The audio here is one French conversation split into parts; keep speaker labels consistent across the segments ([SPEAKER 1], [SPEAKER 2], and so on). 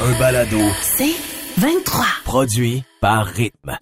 [SPEAKER 1] Un balado
[SPEAKER 2] C'est 23.
[SPEAKER 1] produit par Rythme.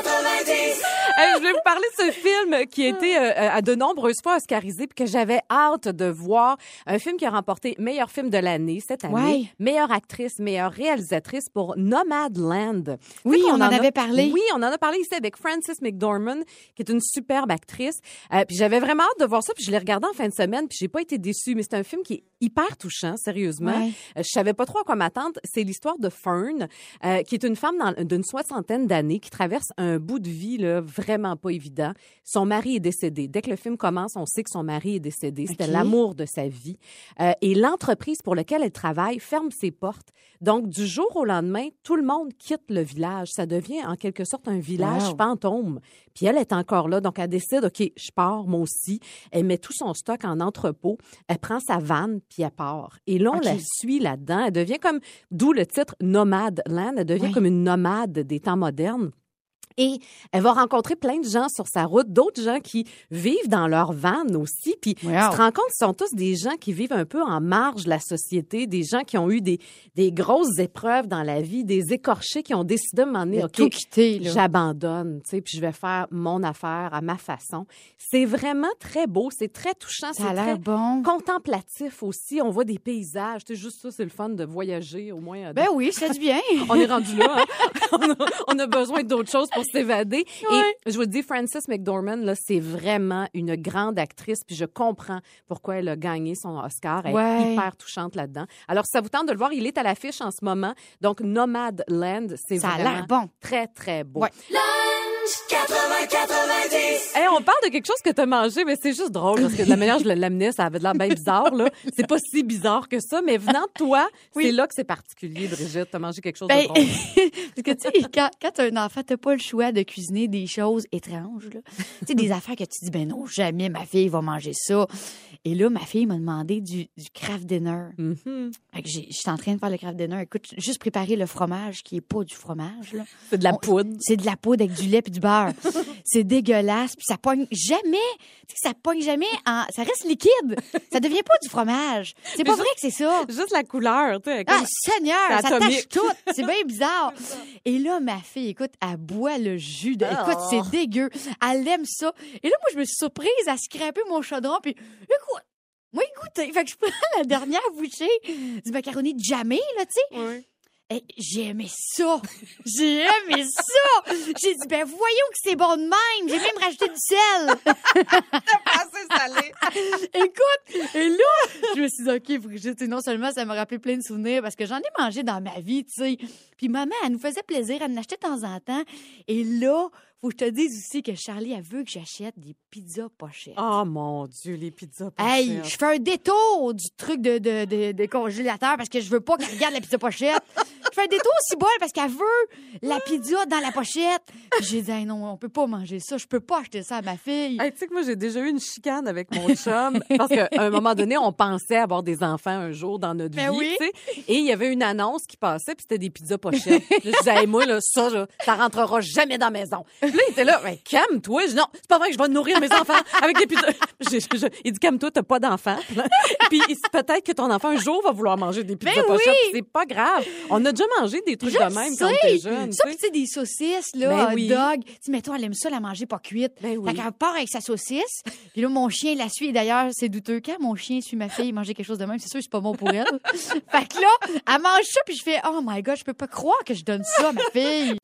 [SPEAKER 3] Hey, je vais vous parler de ce film qui a été euh, à de nombreuses fois oscarisé puis que j'avais hâte de voir. Un film qui a remporté meilleur film de l'année cette année,
[SPEAKER 4] Ouais.
[SPEAKER 3] meilleure actrice, meilleure réalisatrice pour Nomadland.
[SPEAKER 4] Oui, on en
[SPEAKER 3] a-
[SPEAKER 4] avait parlé.
[SPEAKER 3] Oui, on en a parlé ici avec Frances McDormand, qui est une superbe actrice. Euh, puis j'avais vraiment hâte de voir ça, puis je l'ai regardé en fin de semaine, puis j'ai pas été déçue. Mais c'est un film qui est hyper touchant, sérieusement.
[SPEAKER 4] Ouais.
[SPEAKER 3] Euh, je savais pas trop à quoi m'attendre. C'est l'histoire de Fern, euh, qui est une femme d'une soixantaine d'années qui traverse un bout de vie là, vraiment pas évident. Son mari est décédé. Dès que le film commence, on sait que son mari est décédé. C'était l'amour de sa vie. Euh, et l'entreprise pour laquelle elle travaille ferme ses portes. Donc, du jour au lendemain, tout le monde quitte le village. Ça devient en quelque sorte un village
[SPEAKER 4] Wow.
[SPEAKER 3] fantôme. Puis elle est encore là. Donc, elle décide, OK, je pars, moi aussi. Elle met tout son stock en entrepôt. Elle prend sa vanne, puis elle part. Et là, on la suit là-dedans. Elle devient comme, d'où le titre Nomade Land. Elle devient
[SPEAKER 4] Oui.
[SPEAKER 3] comme une nomade des temps modernes. Et elle va rencontrer plein de gens sur sa route, d'autres gens qui vivent dans leur van aussi. Puis
[SPEAKER 4] Wow.
[SPEAKER 3] tu te rends compte, ce sont tous des gens qui vivent un peu en marge de la société, des gens qui ont eu des, des grosses épreuves dans la vie, des écorchés qui ont décidé de m'en
[SPEAKER 4] De
[SPEAKER 3] donner, OK,
[SPEAKER 4] tout quitter,
[SPEAKER 3] j'abandonne, tu sais, puis je vais faire mon affaire à ma façon. C'est vraiment très beau, c'est très touchant, c'est très
[SPEAKER 4] bon.
[SPEAKER 3] contemplatif aussi. On voit des paysages, c'est juste ça, c'est le fun de voyager au moins. euh,
[SPEAKER 4] Ben oui, ça du bien.
[SPEAKER 3] on est rendu là. hein. on, a, on a besoin d'autres choses pour s'évader. Et je vous dis, Frances McDormand, là, c'est vraiment une grande actrice. Puis je comprends pourquoi elle a gagné son Oscar. Elle
[SPEAKER 4] Ouais.
[SPEAKER 3] est hyper touchante là-dedans. Alors, si ça vous tente de le voir, il est à l'affiche en ce moment. Donc, Nomad Land, c'est
[SPEAKER 4] Ça a
[SPEAKER 3] vraiment
[SPEAKER 4] l'air bon.
[SPEAKER 3] très, très beau.
[SPEAKER 4] Ouais.
[SPEAKER 3] Hey, on parle de quelque chose que tu as mangé, mais c'est juste drôle parce que de la manière dont je l'amenais, ça avait de l'air bien bizarre. là. C'est pas si bizarre que ça, mais venant de toi,
[SPEAKER 4] Oui.
[SPEAKER 3] c'est là que c'est particulier, Brigitte. Tu as mangé quelque chose
[SPEAKER 4] Ben,
[SPEAKER 3] de drôle.
[SPEAKER 4] parce que tu sais, quand, quand t'as un enfant, t'as pas le choix de cuisiner des choses étranges, là. tu sais, des affaires que tu dis, ben non, jamais ma fille va manger ça. Et là, ma fille m'a demandé du, du craft dinner. Fait que j'ai- je suis en train de faire le craft dinner. Écoute, juste préparer le fromage qui est pas du fromage, là.
[SPEAKER 3] C'est de la
[SPEAKER 4] On-
[SPEAKER 3] poudre.
[SPEAKER 4] C'est de la poudre avec du lait puis du beurre. c'est dégueulasse, puis ça pogne jamais. Tu sais, ça pogne jamais en ça reste liquide. Ça devient pas du fromage. C'est pas vrai que c'est ça.
[SPEAKER 3] Juste la couleur, tu sais.
[SPEAKER 4] Ah,
[SPEAKER 3] comme-
[SPEAKER 4] Seigneur,
[SPEAKER 3] c'est
[SPEAKER 4] ça tâche tout. C'est bien bizarre. Et là, ma fille, écoute, elle boit le jus. De... Écoute,
[SPEAKER 3] Oh.
[SPEAKER 4] c'est dégueu. Elle aime ça. Et là, moi, je me suis surprise à scraper mon chaudron. Puis, écoute, moi, écoutez. Fait que je prends la dernière bouchée du macaroni jamais, là, tu sais. Et j'ai aimé ça. J'ai aimé ça. J'ai dit, ben voyons que c'est bon de même. J'ai même rajouté du sel. Écoute, et là, je me suis dit, OK, Brigitte, non seulement ça m'a rappelé plein de souvenirs parce que j'en ai mangé dans ma vie, tu sais. Puis maman, elle nous faisait plaisir, elle en achetait de temps en temps. Et là, faut que je te dise aussi que Charlie, elle veut que j'achète des pizzas pochettes.
[SPEAKER 3] Oh mon Dieu, les pizzas
[SPEAKER 4] Hey,
[SPEAKER 3] pochettes.
[SPEAKER 4] je fais un détour du truc de, de, de, de congélateur parce que je veux pas qu'elle regarde la pizza pochette. je fais un détour aussi bol parce qu'elle veut la pizza dans la pochette. J'ai dit, Hey, non, on peut pas manger ça. Je peux pas acheter ça à ma fille.
[SPEAKER 3] Hey, tu sais que moi, j'ai déjà eu une chicane avec mon chum parce qu'à un moment donné, on pensait avoir des enfants un jour dans notre
[SPEAKER 4] Ben
[SPEAKER 3] vie,
[SPEAKER 4] oui.
[SPEAKER 3] Et il y avait une annonce qui passait, puis c'était des pizzas pochettes. Je disais, Hey, moi, là, ça, là, ça rentrera jamais dans la maison. Puis là, il était là, ben, calme-toi. Je dis, non, c'est pas vrai que je vais nourrir mes enfants avec des je- il dit, calme-toi, t'as pas d'enfant. Puis peut-être que ton enfant, un jour, va vouloir manger des pizzas
[SPEAKER 4] Ben oui.
[SPEAKER 3] C'est pas grave. On a déjà mangé des trucs
[SPEAKER 4] Je
[SPEAKER 3] de même quand on
[SPEAKER 4] sais.
[SPEAKER 3] était jeune.
[SPEAKER 4] Ça,
[SPEAKER 3] tu
[SPEAKER 4] puis
[SPEAKER 3] sais.
[SPEAKER 4] tu sais, des saucisses, là,
[SPEAKER 3] Ben
[SPEAKER 4] hot
[SPEAKER 3] oui.
[SPEAKER 4] dog. Tu sais, mettons, elle aime ça, la manger pas cuite.
[SPEAKER 3] Ben oui.
[SPEAKER 4] Fait qu'elle part avec sa saucisse. Puis là, mon chien la suit. D'ailleurs, c'est douteux. Quand mon chien suit ma fille manger quelque chose de même, c'est sûr que c'est pas bon pour elle. fait que là, elle mange ça, puis je fais, oh my god, je peux pas croire que je donne ça à ma fille.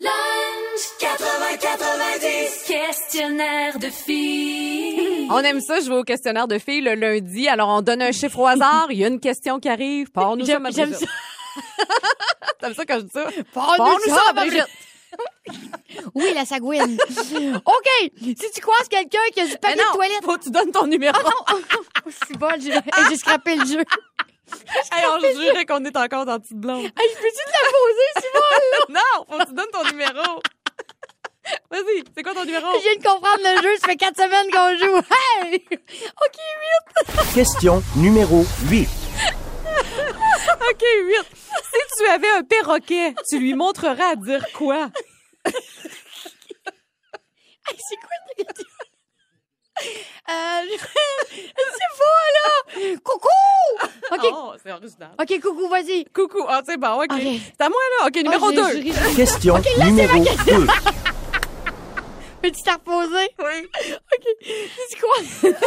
[SPEAKER 2] Questionnaire de filles.
[SPEAKER 3] On aime ça, je vais au questionnaire de filles le lundi. Alors, on donne un chiffre au hasard. Il y a une question qui arrive. Pars-nous ça, ma
[SPEAKER 4] j'aime
[SPEAKER 3] Brigitte.
[SPEAKER 4] ça.
[SPEAKER 3] T'aimes ça quand je dis ça?
[SPEAKER 4] Parle-nous
[SPEAKER 3] Parle-nous
[SPEAKER 4] ça,
[SPEAKER 3] Brigitte.
[SPEAKER 4] Oui, la sagouine. OK. Si tu croises quelqu'un qui a du papier
[SPEAKER 3] non,
[SPEAKER 4] de toilette.
[SPEAKER 3] faut que tu donnes ton numéro.
[SPEAKER 4] Oh, c'est bon, j'ai j'ai scrappé le jeu.
[SPEAKER 3] Hey, on jurait qu'on est encore dans Petite Blonde.
[SPEAKER 4] Hey, je peux-tu te la poser, Simon?
[SPEAKER 3] Non, faut que tu donnes ton numéro. Vas-y, c'est quoi ton numéro?
[SPEAKER 4] Je viens de comprendre le jeu, ça fait quatre semaines qu'on joue. Hey! OK,
[SPEAKER 1] Question numéro 8.
[SPEAKER 3] OK, 8. Si tu avais un perroquet, tu lui montrerais à dire quoi?
[SPEAKER 4] Hey, c'est quoi ta question? Euh, c'est pas, là! Coucou! OK,
[SPEAKER 3] Oh, c'est original.
[SPEAKER 4] OK, coucou, vas-y.
[SPEAKER 3] Coucou. Ah, c'est bon, OK.
[SPEAKER 4] OK.
[SPEAKER 3] C'est à moi, là. OK, numéro
[SPEAKER 4] Oh, je-
[SPEAKER 3] 2.
[SPEAKER 4] je ris, je ris.
[SPEAKER 1] Question
[SPEAKER 4] là, c'est
[SPEAKER 1] numéro
[SPEAKER 4] ma
[SPEAKER 1] 2.
[SPEAKER 4] Peux-tu reposer?
[SPEAKER 3] Oui.
[SPEAKER 4] OK. C'est quoi?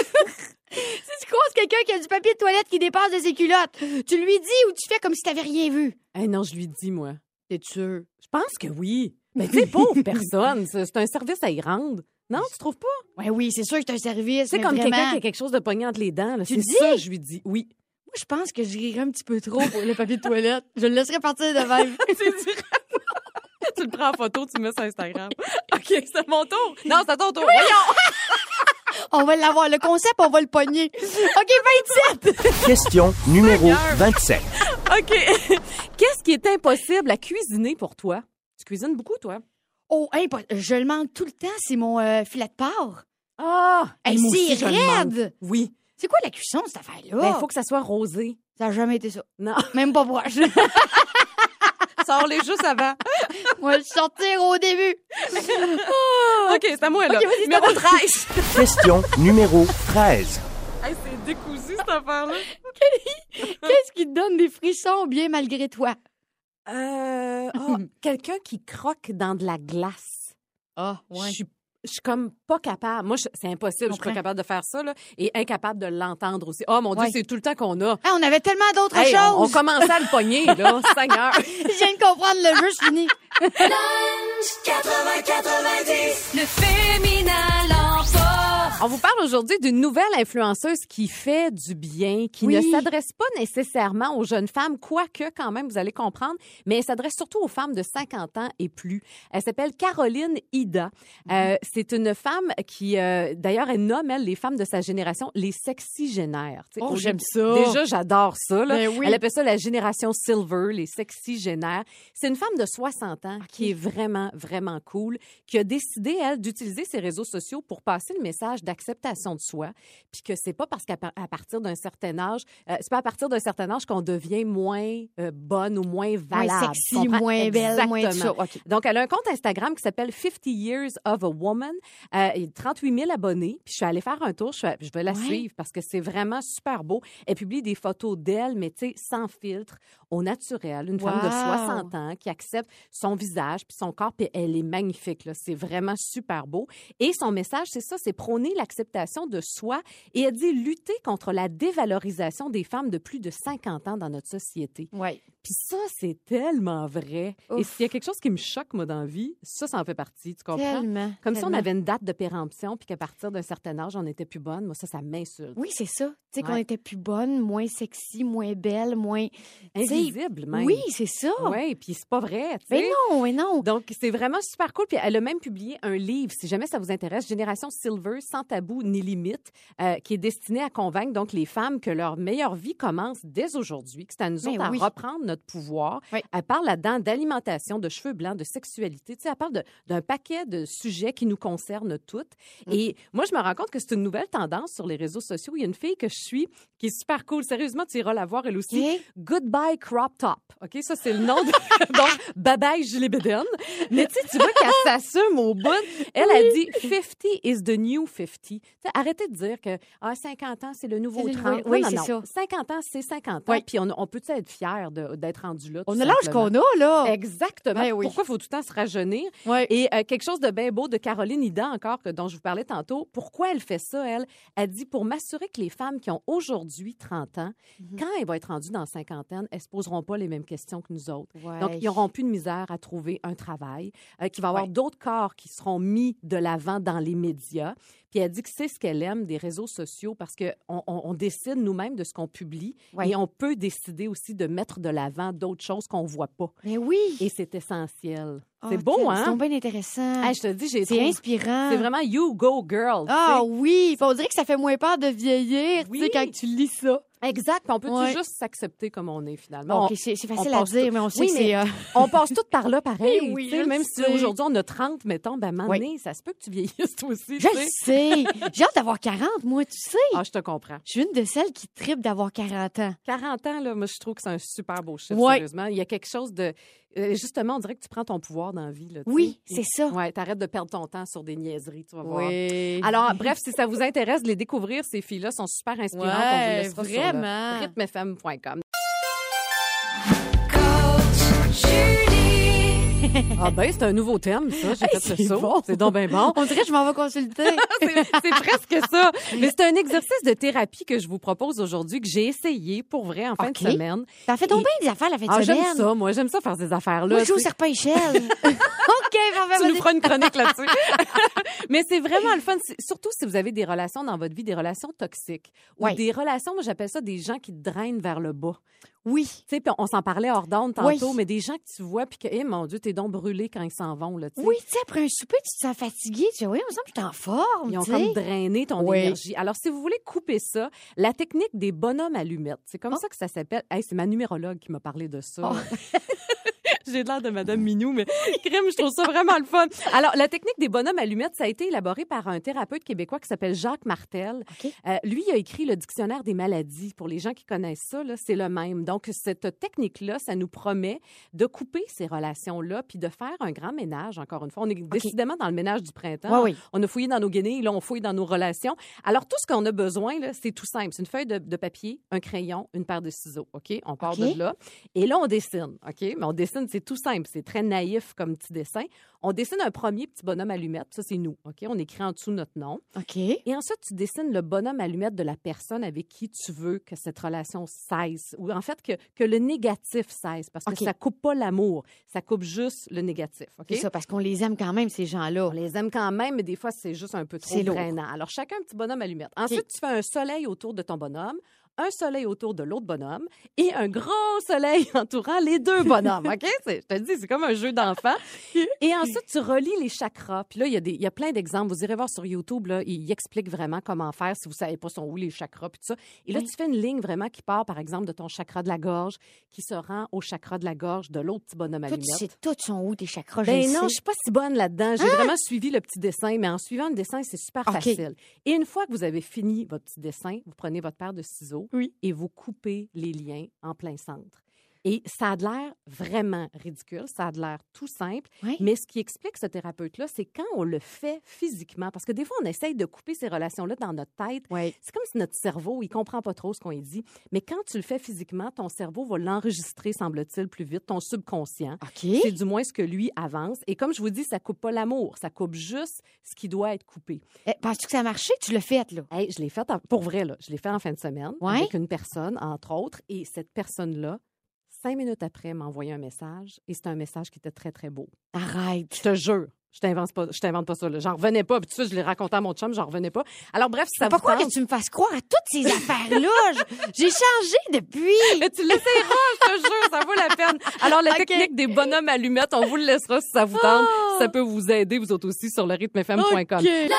[SPEAKER 4] Si tu croises quelqu'un qui a du papier de toilette qui dépasse de ses culottes, tu lui dis ou tu fais comme si t'avais rien vu?
[SPEAKER 3] Eh non, je lui dis, moi.
[SPEAKER 4] T'es sûr?
[SPEAKER 3] Je pense que oui. Mais tu sais, pauvre personne, c'est c'est un service à y rendre. Non, tu trouves pas?
[SPEAKER 4] Ouais, oui, c'est sûr que c'est un service.
[SPEAKER 3] C'est comme
[SPEAKER 4] vraiment.
[SPEAKER 3] quelqu'un qui a quelque chose de pogné entre les dents.
[SPEAKER 4] Tu
[SPEAKER 3] C'est
[SPEAKER 4] dis?
[SPEAKER 3] ça, je lui dis. Oui.
[SPEAKER 4] Moi, je pense que je rirais un petit peu trop pour le papier de toilette. Je le laisserais partir de même.
[SPEAKER 3] tu non. Tu le prends en photo, tu le mets sur Instagram. OK, c'est mon tour. Non, c'est à ton tour. Voyons.
[SPEAKER 4] on va l'avoir. Le concept, on va le pogner. OK, 27!
[SPEAKER 1] Question numéro 27.
[SPEAKER 3] OK. Qu'est-ce qui est impossible à cuisiner pour toi? Tu cuisines beaucoup, toi?
[SPEAKER 4] Oh, pas- je le manque tout le temps, c'est mon euh, filet de porc.
[SPEAKER 3] Ah!
[SPEAKER 4] Hey,
[SPEAKER 3] moi
[SPEAKER 4] c'est raide!
[SPEAKER 3] Oui.
[SPEAKER 4] C'est quoi la cuisson, cette affaire-là?
[SPEAKER 3] Ben, il faut que ça soit rosé.
[SPEAKER 4] Ça n'a jamais été ça.
[SPEAKER 3] Non.
[SPEAKER 4] Même pas proche.
[SPEAKER 3] Sors-les juste avant.
[SPEAKER 4] Moi, je sortir au début.
[SPEAKER 3] OK, c'est à moi, là. Numéro
[SPEAKER 4] à moi.
[SPEAKER 3] 13.
[SPEAKER 1] Question numéro 13.
[SPEAKER 3] hey, c'est décousu, cette affaire-là.
[SPEAKER 4] Qu'est-ce qui te donne des frissons bien malgré toi?
[SPEAKER 3] Euh, ah, quelqu'un qui croque dans de la glace.
[SPEAKER 4] Ah,
[SPEAKER 3] Je suis je suis comme pas capable. Moi, je- c'est impossible. Je suis pas capable de faire ça, là. Et incapable de l'entendre aussi. Oh, mon Dieu,
[SPEAKER 4] Ouais.
[SPEAKER 3] c'est tout le temps qu'on a.
[SPEAKER 4] Ah, on avait tellement d'autres
[SPEAKER 3] Hey, on, on
[SPEAKER 4] choses.
[SPEAKER 3] commençait à le pogner, là. Seigneur.
[SPEAKER 4] Je viens de comprendre le jeu, c'est fini.
[SPEAKER 2] Le féminin.
[SPEAKER 3] On vous parle aujourd'hui d'une nouvelle influenceuse qui fait du bien, qui
[SPEAKER 4] Oui.
[SPEAKER 3] ne s'adresse pas nécessairement aux jeunes femmes, quoique quand même, vous allez comprendre, mais elle s'adresse surtout aux femmes de 50 ans et plus. Elle s'appelle Caroline Ida. Euh, c'est une femme qui, euh, d'ailleurs, elle nomme, elle, les femmes de sa génération, les sexygénaires.
[SPEAKER 4] Oh, j'aime ça.
[SPEAKER 3] Déjà, j'adore ça. Là.
[SPEAKER 4] Ben oui.
[SPEAKER 3] Elle appelle ça la génération silver, les sexygénaires. C'est une femme de 60 ans qui est vraiment, vraiment cool, qui a décidé, elle, d'utiliser ses réseaux sociaux pour passer le message d'acceptation de soi, puis que c'est pas parce qu'à à partir d'un certain âge, euh, c'est pas à partir d'un certain âge qu'on devient moins euh, bonne ou moins valable.
[SPEAKER 4] Moins sexy, moins belle, moins.
[SPEAKER 3] Donc, elle a un compte Instagram qui s'appelle 50 Years of a Woman. Euh, il y a 38 000 abonnés. Puis je suis allée faire un tour. Je, suis- je vais la
[SPEAKER 4] Ouais.
[SPEAKER 3] suivre parce que c'est vraiment super beau. Elle publie des photos d'elle, mais tu sais, sans filtre, au naturel. Une femme de
[SPEAKER 4] Wow.
[SPEAKER 3] 60 ans qui accepte son visage puis son corps. Puis elle est magnifique. là. C'est vraiment super beau. Et son message, c'est ça, c'est prôner l'acceptation de soi. Et elle dit lutter contre la dévalorisation des femmes de plus de 50 ans dans notre société.
[SPEAKER 4] Ouais.
[SPEAKER 3] Puis ça, c'est tellement vrai. Et s'il y a quelque chose qui me choque, moi, dans la vie, ça, ça en fait partie, tu comprends?
[SPEAKER 4] Tellement.
[SPEAKER 3] Comme si on avait une date de péremption, puis qu'à partir d'un certain âge, on n'était plus bonne. Moi, ça, ça m'insulte.
[SPEAKER 4] Oui, c'est ça. Tu sais, qu'on était plus bonne, moins sexy, moins belle, moins.
[SPEAKER 3] Invisible, même.
[SPEAKER 4] Oui, c'est ça.
[SPEAKER 3] Oui, puis c'est pas vrai, tu
[SPEAKER 4] Mais non, mais non.
[SPEAKER 3] Donc, c'est vraiment super cool. Puis elle a même publié un livre, si jamais ça vous intéresse, Génération Silver, sans tabou ni limite, euh, qui est destiné à convaincre donc les femmes que leur meilleure vie commence dès aujourd'hui, que c'est à nous
[SPEAKER 4] Mais
[SPEAKER 3] autres
[SPEAKER 4] oui.
[SPEAKER 3] à reprendre notre pouvoir.
[SPEAKER 4] Oui.
[SPEAKER 3] Elle parle là-dedans d'alimentation, de cheveux blancs, de sexualité. Tu sais, elle parle de- d'un paquet de sujets qui nous concernent toutes.
[SPEAKER 4] Mm.
[SPEAKER 3] Et moi, je me rends compte que c'est une nouvelle tendance sur les réseaux sociaux. Il y a une fille que je suis qui est super cool. Sérieusement, tu iras la voir elle aussi.
[SPEAKER 4] OK.
[SPEAKER 3] Goodbye Crop Top. OK, ça, c'est le nom de. Donc, bye bye Julie Beden. Mais tu sais, tu vois qu'elle s'assume au bout. Elle a dit 50 is the new 50. Tu sais, arrêtez de dire que ah, 50 ans, c'est le nouveau
[SPEAKER 4] C'est le
[SPEAKER 3] 30.
[SPEAKER 4] nouveau- oui, c'est ça.
[SPEAKER 3] 50 ans, c'est 50 ans.
[SPEAKER 4] Oui.
[SPEAKER 3] Puis on, on peut être fier de- d'être rendu là.
[SPEAKER 4] On a l'âge qu'on a, là.
[SPEAKER 3] Exactement.
[SPEAKER 4] Ben oui.
[SPEAKER 3] Pourquoi faut tout le temps se rajeunir? Et euh, quelque chose de bien beau de Caroline Ida encore, que, dont je vous parlais tantôt. Pourquoi elle fait ça, elle? Elle dit pour m'assurer que les femmes qui ont aujourd'hui 30 ans,
[SPEAKER 4] Mhm.
[SPEAKER 3] quand elles vont être rendues dans la cinquantaine, elles se poseront pas les mêmes questions que nous autres.
[SPEAKER 4] Ouais.
[SPEAKER 3] Donc, ils n'auront plus de misère à trouver un travail, euh, qu'il va y avoir
[SPEAKER 4] Ouais.
[SPEAKER 3] d'autres corps qui seront mis de l'avant dans les médias. Puis elle dit que c'est ce qu'elle aime des réseaux sociaux parce qu'on on, on décide nous-mêmes de ce qu'on publie et on peut décider aussi de mettre de l'avant d'autres choses qu'on voit pas.
[SPEAKER 4] Mais oui.
[SPEAKER 3] Et c'est essentiel.
[SPEAKER 4] Ah,
[SPEAKER 3] c'est beau, hein?
[SPEAKER 4] C'est bien intéressant.
[SPEAKER 3] Hey, je te dis, j'ai
[SPEAKER 4] c'est inspirant.
[SPEAKER 3] C'est vraiment you go girl. tu
[SPEAKER 4] Ah
[SPEAKER 3] sais.
[SPEAKER 4] oui, Puis on dirait que ça fait moins peur de vieillir, tu sais,
[SPEAKER 3] Oui.
[SPEAKER 4] quand tu lis ça.
[SPEAKER 3] Exact. Puis on peut
[SPEAKER 4] Ouais.
[SPEAKER 3] juste s'accepter comme on est finalement?
[SPEAKER 4] OK,
[SPEAKER 3] On-
[SPEAKER 4] c'est
[SPEAKER 3] on
[SPEAKER 4] facile à
[SPEAKER 3] passe
[SPEAKER 4] dire,
[SPEAKER 3] tout-
[SPEAKER 4] mais on sait
[SPEAKER 3] Oui,
[SPEAKER 4] que
[SPEAKER 3] mais
[SPEAKER 4] c'est... euh,
[SPEAKER 3] on passe tout par là pareil.
[SPEAKER 4] Oui,
[SPEAKER 3] tu sais,
[SPEAKER 4] je le
[SPEAKER 3] même si
[SPEAKER 4] sais.
[SPEAKER 3] aujourd'hui on a 30, mettons, ben, à un moment
[SPEAKER 4] Oui.
[SPEAKER 3] donné, ça se peut que tu vieillisses toi aussi.
[SPEAKER 4] Je
[SPEAKER 3] tu
[SPEAKER 4] le
[SPEAKER 3] sais.
[SPEAKER 4] sais. J'ai hâte d'avoir 40, moi, tu sais.
[SPEAKER 3] Ah, je te comprends.
[SPEAKER 4] Je suis une de celles qui tripe d'avoir 40 ans.
[SPEAKER 3] 40 ans, là, moi, je trouve que c'est un super beau chiffre,
[SPEAKER 4] Ouais.
[SPEAKER 3] sérieusement. Il y a quelque chose de. Euh, Justement, on dirait que tu prends ton pouvoir dans la vie. Là,
[SPEAKER 4] Oui, c'est ça.
[SPEAKER 3] Ouais, t'arrêtes de perdre ton temps sur des niaiseries, tu vas voir.
[SPEAKER 4] Oui.
[SPEAKER 3] Alors, bref, si ça vous intéresse de les découvrir, ces filles-là sont super inspirantes. on vous
[SPEAKER 4] Ouais,
[SPEAKER 3] laissera
[SPEAKER 4] vraiment.
[SPEAKER 3] sur le rythmefm.com. Ah ben, c'est un nouveau thème, ça. J'ai fait
[SPEAKER 4] c'est
[SPEAKER 3] le saut.
[SPEAKER 4] bon.
[SPEAKER 3] C'est donc bien bon.
[SPEAKER 4] On dirait que je m'en vais consulter.
[SPEAKER 3] c'est presque ça. Mais c'est un exercice de thérapie que je vous propose aujourd'hui, que j'ai essayé pour vrai en fin
[SPEAKER 4] OK.
[SPEAKER 3] de semaine.
[SPEAKER 4] T'as fait donc
[SPEAKER 3] Et-
[SPEAKER 4] bien des affaires la fin de
[SPEAKER 3] Ah,
[SPEAKER 4] semaine.
[SPEAKER 3] j'aime ça, moi. J'aime ça faire ces affaires-là.
[SPEAKER 4] Moi, je joue au serpent échelle. OK, parfait,
[SPEAKER 3] tu nous feras une chronique là-dessus. Mais c'est vraiment le fun, surtout si vous avez des relations dans votre vie, des relations toxiques ou
[SPEAKER 4] Ouais.
[SPEAKER 3] des relations, moi j'appelle ça des gens qui drainent vers le bas.
[SPEAKER 4] Oui.
[SPEAKER 3] Tu sais, on s'en parlait hors d'onde tantôt,
[SPEAKER 4] Oui.
[SPEAKER 3] mais des gens que tu vois puis que, eh mon Dieu, t'es donc brûlé quand ils s'en vont, là.
[SPEAKER 4] Oui, tu sais, après un souper, tu te sens fatigué. Tu dis, oui, il me semble que je suis en forme.
[SPEAKER 3] Ils ont comme drainé ton
[SPEAKER 4] Oui.
[SPEAKER 3] énergie. Alors, si vous voulez couper ça, la technique des bonhommes allumettes, c'est comme
[SPEAKER 4] Oh.
[SPEAKER 3] ça que ça s'appelle. Hey, c'est ma numérologue qui m'a parlé de ça.
[SPEAKER 4] Oh.
[SPEAKER 3] J'ai l'air de Madame Minou, mais crème, je trouve ça vraiment le fun. Alors, la technique des bonhommes allumettes, ça a été élaboré par un thérapeute québécois qui s'appelle Jacques Martel. Euh, lui il a écrit le dictionnaire des maladies. Pour les gens qui connaissent ça, c'est le même. Donc, cette technique-là, ça nous promet de couper ces relations-là puis de faire un grand ménage, encore une fois. On est décidément dans le ménage du printemps.
[SPEAKER 4] Oui, oui.
[SPEAKER 3] On a fouillé dans nos guenilles, là, on fouille dans nos relations. Alors, tout ce qu'on a besoin, c'est tout simple. C'est une feuille de, de papier, un crayon, une paire de ciseaux. OK? On part de là. Et là, on dessine. OK? Mais on dessine, c'est tout simple. C'est très naïf comme petit dessin. On dessine un premier petit bonhomme allumette. Ça, c'est nous. OK? On écrit en dessous notre nom.
[SPEAKER 4] OK.
[SPEAKER 3] Et ensuite, tu dessines le bonhomme allumette de la personne avec qui tu veux que cette relation cesse. Ou en fait, que, que le négatif cesse. Parce que ça coupe pas l'amour. Ça coupe juste le négatif. OK?
[SPEAKER 4] C'est ça, parce qu'on les aime quand même, ces gens-là.
[SPEAKER 3] On les aime quand même, mais des fois, c'est juste un peu trop drainant. Alors, chacun un petit bonhomme allumette. Ensuite, tu fais un soleil autour de ton bonhomme, un soleil autour de l'autre bonhomme et un gros soleil entourant les deux bonhommes. OK? C'est- Je te le dis, c'est comme un jeu d'enfant. Et ensuite, tu relis les chakras. Puis là, il y, a des- il y a plein d'exemples. Vous irez voir sur YouTube, là, il explique vraiment comment faire si vous savez pas sont où les chakras, puis tout ça. Et là,
[SPEAKER 4] Oui.
[SPEAKER 3] tu fais une ligne vraiment qui part, par exemple, de ton chakra de la gorge, qui se rend au chakra de la gorge de l'autre petit bonhomme
[SPEAKER 4] tu
[SPEAKER 3] allumette.
[SPEAKER 4] sais tout sont où tes chakras, je
[SPEAKER 3] Ben
[SPEAKER 4] le
[SPEAKER 3] non, je.
[SPEAKER 4] Ah!
[SPEAKER 3] suis pas si bonne là-dedans. J'ai vraiment suivi le petit dessin, mais en suivant le dessin, c'est super facile. Et une fois que vous avez fini votre petit dessin, vous prenez votre paire de ciseaux
[SPEAKER 4] Oui.
[SPEAKER 3] et vous coupez les liens en plein centre. Et ça a l'air vraiment ridicule, ça a l'air tout simple,
[SPEAKER 4] Oui.
[SPEAKER 3] mais ce qui explique ce thérapeute-là, c'est quand on le fait physiquement, parce que des fois, on essaye de couper ces relations-là dans notre tête.
[SPEAKER 4] Oui.
[SPEAKER 3] C'est comme si notre cerveau, il comprend pas trop ce qu'on dit, mais quand tu le fais physiquement, ton cerveau va l'enregistrer, semble-t-il, plus vite, ton subconscient.
[SPEAKER 4] OK.
[SPEAKER 3] C'est du moins ce que lui avance. Et comme je vous dis, ça coupe pas l'amour, ça coupe juste ce qui doit être coupé.
[SPEAKER 4] Eh, Penses-tu que ça a marché? Tu l'as fait, là?
[SPEAKER 3] Hey, je l'ai fait en- pour vrai, là. Je l'ai fait en fin de semaine
[SPEAKER 4] Ouais.
[SPEAKER 3] avec une personne, entre autres. Et cette personne-là, cinq minutes après, m'a envoyé un message. Et c'était un message qui était très, très beau.
[SPEAKER 4] Arrête.
[SPEAKER 3] Je te jure. Je t'invente pas, je t'invente pas ça. J'en revenais pas. Puis tout de suite, je l'ai raconté à mon chum, j'en revenais pas. Alors bref, ça tente-
[SPEAKER 4] que tu me fasses croire à toutes ces affaires-là? J'ai changé depuis.
[SPEAKER 3] Mais tu l'essayeras, je te jure, ça vaut la peine. Alors, la technique des bonhommes allumettes, on vous le laissera si ça vous tente.
[SPEAKER 4] Oh.
[SPEAKER 3] Ça peut vous aider, vous autres aussi, sur le rythmefm.com.
[SPEAKER 2] 80-90.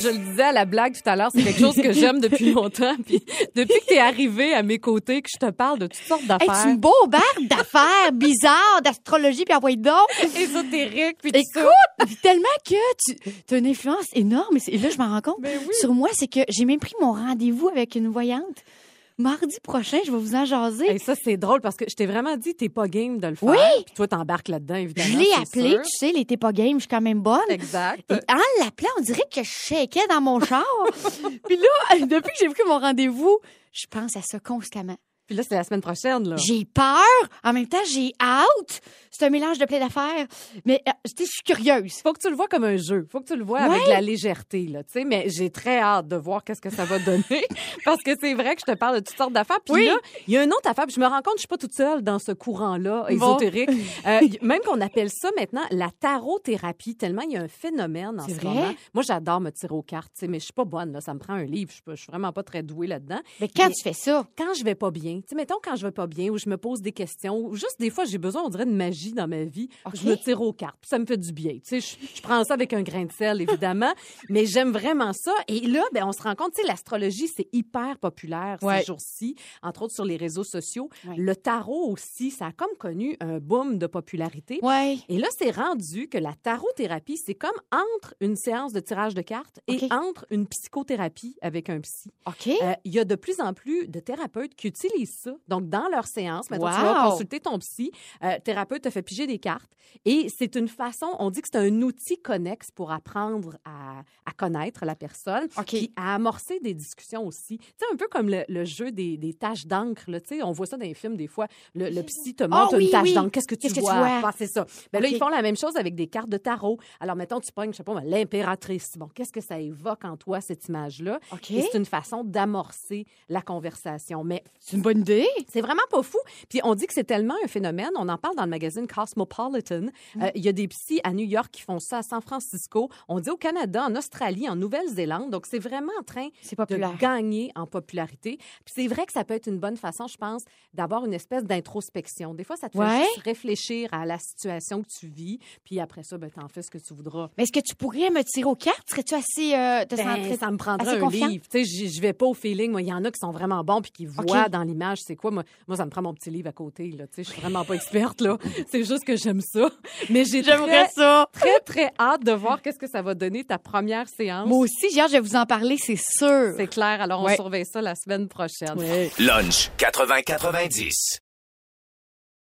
[SPEAKER 3] Je le disais à la blague tout à l'heure, c'est quelque chose que j'aime depuis longtemps. Puis depuis que tu es arrivé à mes côtés, que je te parle de toutes sortes
[SPEAKER 4] Hey,
[SPEAKER 3] d'affaires
[SPEAKER 4] tu me bombardes d'affaires bizarres, d'astrologie, puis envoie donc.
[SPEAKER 3] ésotériques, puis tout ça.
[SPEAKER 4] Écoute, tellement que tu as une influence énorme. Et là, je m'en rends compte
[SPEAKER 3] Ben oui.
[SPEAKER 4] sur moi, c'est que j'ai même pris mon rendez-vous avec une voyante. Mardi prochain, je vais vous en jaser.
[SPEAKER 3] Et ça, c'est drôle parce que je t'ai vraiment dit, t'es pas game de le faire.
[SPEAKER 4] Oui.
[SPEAKER 3] Puis toi, t'embarques là-dedans, évidemment.
[SPEAKER 4] je l'ai appelé,
[SPEAKER 3] sûr.
[SPEAKER 4] tu sais, elle était pas game, je suis quand même bonne.
[SPEAKER 3] Exact.
[SPEAKER 4] Et en l'appelant, on dirait que je shakeais dans mon char. Puis là, depuis que j'ai pris mon rendez-vous, je pense à ça constamment.
[SPEAKER 3] Puis là, c'est la semaine prochaine, là.
[SPEAKER 4] J'ai peur, en même temps, j'ai out. C'est un mélange de plein d'affaires. Mais euh, je suis curieuse.
[SPEAKER 3] Faut que tu le vois comme un jeu. Faut que tu le vois avec
[SPEAKER 4] Ouais.
[SPEAKER 3] de la légèreté, là, tu sais. Mais j'ai très hâte de voir qu'est-ce que ça va donner. parce que c'est vrai que je te parle de toutes sortes d'affaires. Puis
[SPEAKER 4] Oui.
[SPEAKER 3] là, il y a une autre affaire. Puis je me rends compte que je suis pas toute seule dans ce courant-là ésotérique. Euh, y- même qu'on appelle ça maintenant la tarothérapie, tellement il y a un phénomène en
[SPEAKER 4] C'est
[SPEAKER 3] ce
[SPEAKER 4] vrai?
[SPEAKER 3] moment. Moi, j'adore me tirer aux cartes, tu sais, mais je suis pas bonne, là. Ça me prend un livre. Je suis pas- je suis vraiment pas très douée là-dedans.
[SPEAKER 4] Mais quand
[SPEAKER 3] Mais-
[SPEAKER 4] tu fais ça,
[SPEAKER 3] Quand je vais pas bien, bien, tu sais, mettons quand je vais pas bien ou je me pose des questions ou juste des fois j'ai besoin, on dirait, de magie dans ma vie, je me tire aux cartes. puis Ça me fait du bien. Tu sais, je, je prends ça avec un grain de sel, évidemment, mais j'aime vraiment ça. Et là, ben, on se rend compte, tu sais, l'astrologie, c'est hyper populaire
[SPEAKER 4] Ouais.
[SPEAKER 3] ces jours-ci, entre autres sur les réseaux sociaux.
[SPEAKER 4] Ouais.
[SPEAKER 3] Le tarot aussi, ça a comme connu un boom de popularité.
[SPEAKER 4] Ouais.
[SPEAKER 3] Et là, c'est rendu que la tarothérapie, c'est comme entre une séance de tirage de cartes et entre une psychothérapie avec un psy.
[SPEAKER 4] OK.
[SPEAKER 3] Euh, Il y a de plus en plus de thérapeutes qui utilisent ça. Donc, dans leur séance, maintenant, tu vas consulter ton psy, euh, thérapeute te fait piger des cartes. Et c'est une façon, on dit que c'est un outil connexe pour apprendre à, à connaître la personne, puis à amorcer des discussions aussi. Tu sais, un peu comme le, le jeu des, des taches d'encre. on voit ça dans les films des fois. Le, le psy te montre
[SPEAKER 4] Ah oui,
[SPEAKER 3] une tache
[SPEAKER 4] oui.
[SPEAKER 3] d'encre. Qu'est-ce que tu
[SPEAKER 4] Qu'est-ce que tu
[SPEAKER 3] vois? Ah, c'est ça. Ben là, ils font la même chose avec des cartes de tarot. Alors, mettons, tu pognes, je sais pas, l'impératrice. Bon, qu'est-ce que ça évoque en toi, cette image-là? Et c'est une façon d'amorcer la conversation. Mais
[SPEAKER 4] C'est une bonne idée.
[SPEAKER 3] c'est vraiment pas fou. Puis on dit que c'est tellement un phénomène. On en parle dans le magazine Cosmopolitan.
[SPEAKER 4] Mm.
[SPEAKER 3] Euh, Il y a des psys à New York qui font ça à San Francisco. On dit au Canada, en Australie, en Nouvelle-Zélande. Donc c'est vraiment en train de gagner en popularité. Puis c'est vrai que ça peut être une bonne façon, je pense, d'avoir une espèce d'introspection. Des fois, ça te fait juste réfléchir à la situation que tu vis. Puis après ça, ben, t'en fais ce que tu voudras.
[SPEAKER 4] Mais est-ce que tu pourrais me tirer aux cartes? Serais-tu assez. Euh, te
[SPEAKER 3] Ben, ça me prendrait un
[SPEAKER 4] confiant?
[SPEAKER 3] livre. Tu sais, je vais pas au feeling. Moi, il y en a qui sont vraiment bons puis qui voient dans l'image c'est quoi? Moi, moi, ça me prend mon petit livre à côté. Là. Tu sais, je suis vraiment pas experte. là. C'est juste que j'aime ça. Mais j'ai
[SPEAKER 4] J'aimerais
[SPEAKER 3] très,
[SPEAKER 4] ça.
[SPEAKER 3] très, très hâte de voir qu'est-ce que ça va donner ta première séance.
[SPEAKER 4] Moi aussi, j'ai hâte de vous en parler, c'est sûr.
[SPEAKER 3] C'est clair. Alors, on
[SPEAKER 4] Ouais.
[SPEAKER 3] surveille ça la semaine prochaine.
[SPEAKER 1] Lunch 80-90.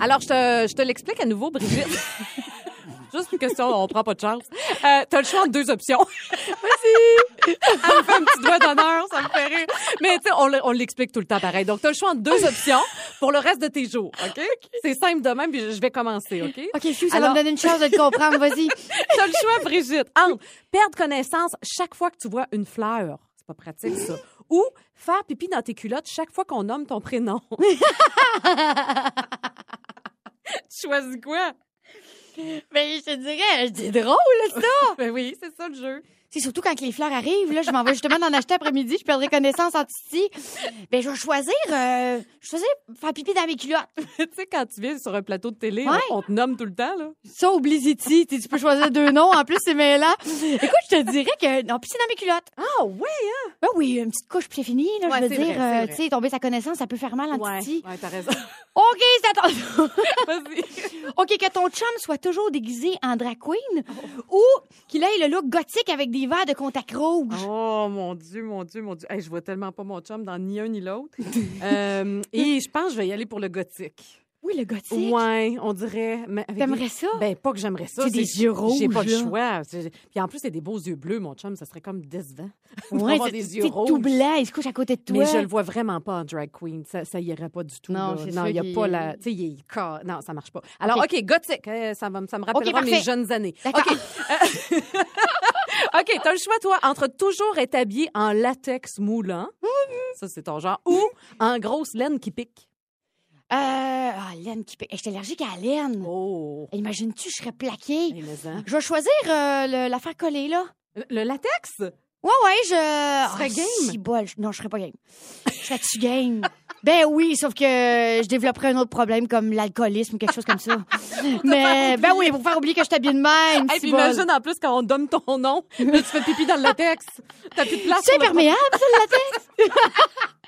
[SPEAKER 3] Alors, je te, je te l'explique à nouveau, Brigitte. Juste une question, on prend pas de chance. Euh, T'as le choix entre deux options. Vas-y! Elle me fait un petit doigt d'honneur, ça me fait rire. Mais tu sais, on, le- on l'explique tout le temps pareil. Donc, t'as le choix entre deux options pour le reste de tes jours, OK? C'est simple de même, puis je je vais commencer, OK?
[SPEAKER 4] OK, Fiu, ça
[SPEAKER 3] Alors-
[SPEAKER 4] va me donner une chance de te comprendre. Vas-y.
[SPEAKER 3] T'as le choix, Brigitte, entre perdre connaissance chaque fois que tu vois une fleur. C'est pas pratique, ça. Ou faire pipi dans tes culottes chaque fois qu'on nomme ton prénom. tu choisis quoi?
[SPEAKER 4] Ben, je te dirais, c'est drôle, ça.
[SPEAKER 3] Ben oui, c'est ça le jeu.
[SPEAKER 4] C'est surtout quand les fleurs arrivent, là, je m'en vais justement d'en acheter après-midi, je perdrai connaissance en ici. Ben, je vais choisir, euh, je choisir faire pipi dans mes culottes.
[SPEAKER 3] tu sais, quand tu viens sur un plateau de télé,
[SPEAKER 4] Ouais.
[SPEAKER 3] on, on te nomme tout le temps, là.
[SPEAKER 4] Ça, oublie Ziti. Tu peux choisir deux noms. En plus, c'est mêlant. Écoute, je te dirais que, non, pisser dans mes culottes.
[SPEAKER 3] Ah, ouais, hein?
[SPEAKER 4] Ben oui, une petite couche, puis c'est fini, là.
[SPEAKER 3] Ouais,
[SPEAKER 4] je veux dire, euh, tu sais, tomber sa connaissance, ça peut faire mal en
[SPEAKER 3] Ouais,
[SPEAKER 4] titi.
[SPEAKER 3] ouais, t'as raison.
[SPEAKER 4] OK, c'est attention.
[SPEAKER 3] Vas-y.
[SPEAKER 4] OK, que ton chum soit toujours déguisé en drag queen ou qu'il ait le look gothique avec des verres de contact rouge.
[SPEAKER 3] Oh, mon Dieu, mon Dieu, mon Dieu. Hey, je vois tellement pas mon chum dans ni un ni l'autre. Euh, et je pense que je vais y aller pour le gothique.
[SPEAKER 4] Oui, le gothique.
[SPEAKER 3] Ouais, on dirait. mais avec
[SPEAKER 4] T'aimerais
[SPEAKER 3] des-
[SPEAKER 4] ça?
[SPEAKER 3] Ben, pas que j'aimerais ça.
[SPEAKER 4] C'est des yeux rouges,
[SPEAKER 3] J'ai pas le
[SPEAKER 4] là.
[SPEAKER 3] choix. C'est- Puis en plus, c'est des beaux yeux bleus, mon chum. Ça serait comme décevant.
[SPEAKER 4] Ouais, c'est
[SPEAKER 3] des yeux
[SPEAKER 4] c'est
[SPEAKER 3] rouges.
[SPEAKER 4] tout blanc, il se couche à côté de toi.
[SPEAKER 3] Mais je le vois vraiment pas en drag queen. Ça, ça irait pas du tout.
[SPEAKER 4] Non,
[SPEAKER 3] là.
[SPEAKER 4] c'est
[SPEAKER 3] non,
[SPEAKER 4] sûr
[SPEAKER 3] il y a
[SPEAKER 4] qu'il-
[SPEAKER 3] pas la. Tu sais, il est ca- Non, ça marche pas. Alors,
[SPEAKER 4] OK.
[SPEAKER 3] Gothique. euh, Ça, va, me- ça me rappellera mes jeunes années.
[SPEAKER 4] D'accord.
[SPEAKER 3] OK. OK, t'as le choix, toi, entre toujours être habillé en latex moulant, ça c'est ton genre, ou en grosse laine qui pique.
[SPEAKER 4] Euh, ah, laine qui pique. Je suis allergique à la laine.
[SPEAKER 3] Oh.
[SPEAKER 4] Imagines-tu, je serais plaquée.
[SPEAKER 3] Mais hein.
[SPEAKER 4] Je vais choisir euh, le- l'affaire collée, là.
[SPEAKER 3] Le- Le latex?
[SPEAKER 4] Ouais, ouais, je. Tu
[SPEAKER 3] serais game?
[SPEAKER 4] Si bol. Non, je serais pas game. Je serais-tu game? Ben oui, sauf que je développerais un autre problème comme l'alcoolisme ou quelque chose comme ça. Mais, ben oui, pour faire oublier que je t'habille de même. Si
[SPEAKER 3] puis imagine en plus quand on donne ton nom, là, tu fais pipi dans le latex. T'as plus de place.
[SPEAKER 4] C'est imperméable, ça, le latex?